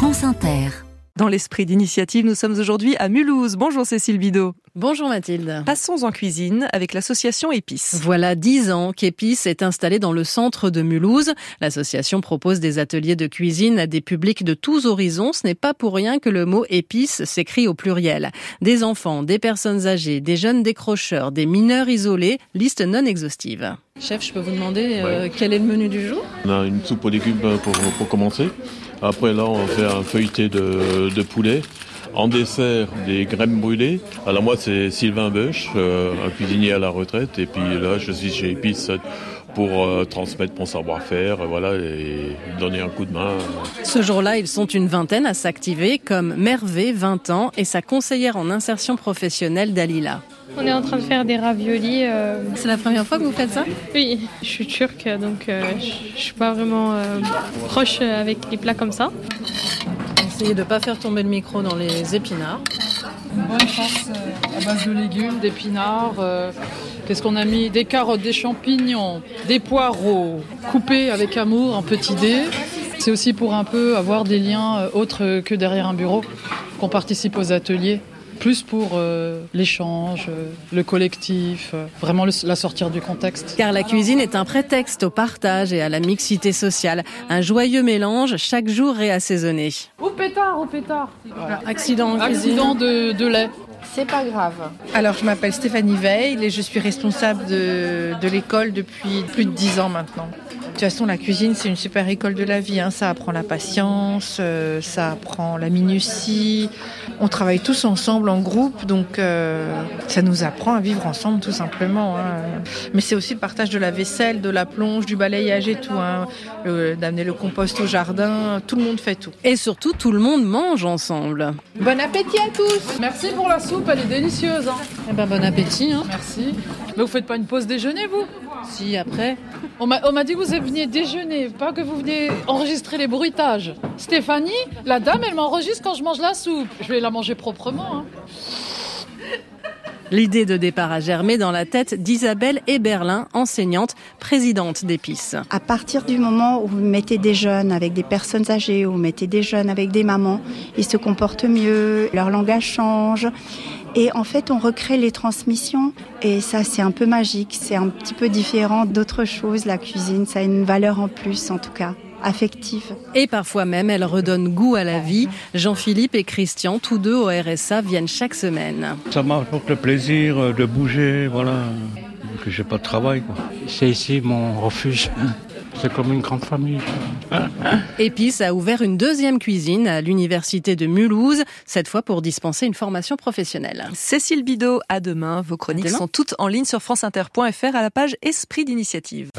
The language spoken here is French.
France Inter. Dans l'esprit d'initiative, nous sommes aujourd'hui à Mulhouse. Bonjour Cécile Bidot. Bonjour Mathilde. Passons en cuisine avec l'association Épice. Voilà dix ans qu'Épice est installée dans le centre de Mulhouse. L'association propose des ateliers de cuisine à des publics de tous horizons. Ce n'est pas pour rien que le mot épice s'écrit au pluriel. Des enfants, des personnes âgées, des jeunes décrocheurs, des mineurs isolés, liste non exhaustive. Chef, je peux vous demander euh, quel est le menu du jour? On a une soupe aux légumes pour, pour commencer. Après là, on fait un feuilleté de, de poulet. En dessert, des graines brûlées. Alors moi, c'est Sylvain Beuch, euh, un cuisinier à la retraite. Et puis là, je suis chez Épice pour euh, transmettre mon savoir-faire, voilà, et donner un coup de main. Ce jour-là, ils sont une vingtaine à s'activer, comme Mervé, 20 ans, et sa conseillère en insertion professionnelle, Dalila. On est en train de faire des raviolis. euh, C'est la première fois que vous faites ça Oui, je suis turque, donc euh, je suis pas vraiment euh, proche avec les plats comme ça. Essayez de ne pas faire tomber le micro dans les épinards. Une bonne farce euh, à base de légumes, d'épinards. euh, Qu'est-ce qu'on a mis? Des carottes, des champignons, des poireaux coupés avec amour en petits dés. C'est aussi pour un peu avoir des liens euh, autres que derrière un bureau, qu'on participe aux ateliers. Plus pour euh, l'échange, euh, le collectif, euh, vraiment le- la sortir du contexte. Car la cuisine est un prétexte au partage et à la mixité sociale. Un joyeux mélange, chaque jour réassaisonné. Au pétard, au pétard Accident en Accident de, de lait. C'est pas grave. Alors, je m'appelle Stéphanie Veil et je suis responsable de, de l'école depuis plus de 10 ans maintenant. De toute façon, la cuisine, c'est une super école de la vie. hein. Ça apprend la patience, euh, ça apprend la minutie. On travaille tous ensemble en groupe, donc euh, ça nous apprend à vivre ensemble tout simplement. hein. Mais c'est aussi le partage de la vaisselle, de la plonge, du balayage et tout. hein. D'amener le compost au jardin, tout le monde fait tout. Et surtout, tout le monde mange ensemble. Bon appétit à tous Merci pour la soupe, elle est délicieuse. hein. Eh ben, bon appétit. Hein. Merci. Mais vous faites pas une pause déjeuner, vous? Si, après. On m'a on m'a dit que vous veniez déjeuner, pas que vous veniez enregistrer les bruitages. Stéphanie, la dame, elle m'enregistre quand je mange la soupe. Je vais la manger proprement. hein. L'idée de départ a germé dans la tête d'Isabelle Eberlin, enseignante, présidente d'Épice. À partir du moment où vous mettez des jeunes avec des personnes âgées, ou vous mettez des jeunes avec des mamans, ils se comportent mieux, leur langage change. Et en fait, on recrée les transmissions. Et ça, c'est un peu magique. C'est un petit peu différent d'autres choses. La cuisine, ça a une valeur en plus, en tout cas, affective. Et parfois même, elle redonne goût à la vie. Jean-Philippe et Christian, tous deux au RSA, viennent chaque semaine. Ça m'apporte le plaisir de bouger, voilà, que j'ai pas de travail. Quoi. C'est ici mon refuge. C'est comme une grande famille. Épice a ouvert une deuxième cuisine à l'université de Mulhouse, cette fois pour dispenser une formation professionnelle. Cécile Bidot, à demain. Vos chroniques demain. sont toutes en ligne sur franceinter.fr à la page Esprit d'initiative.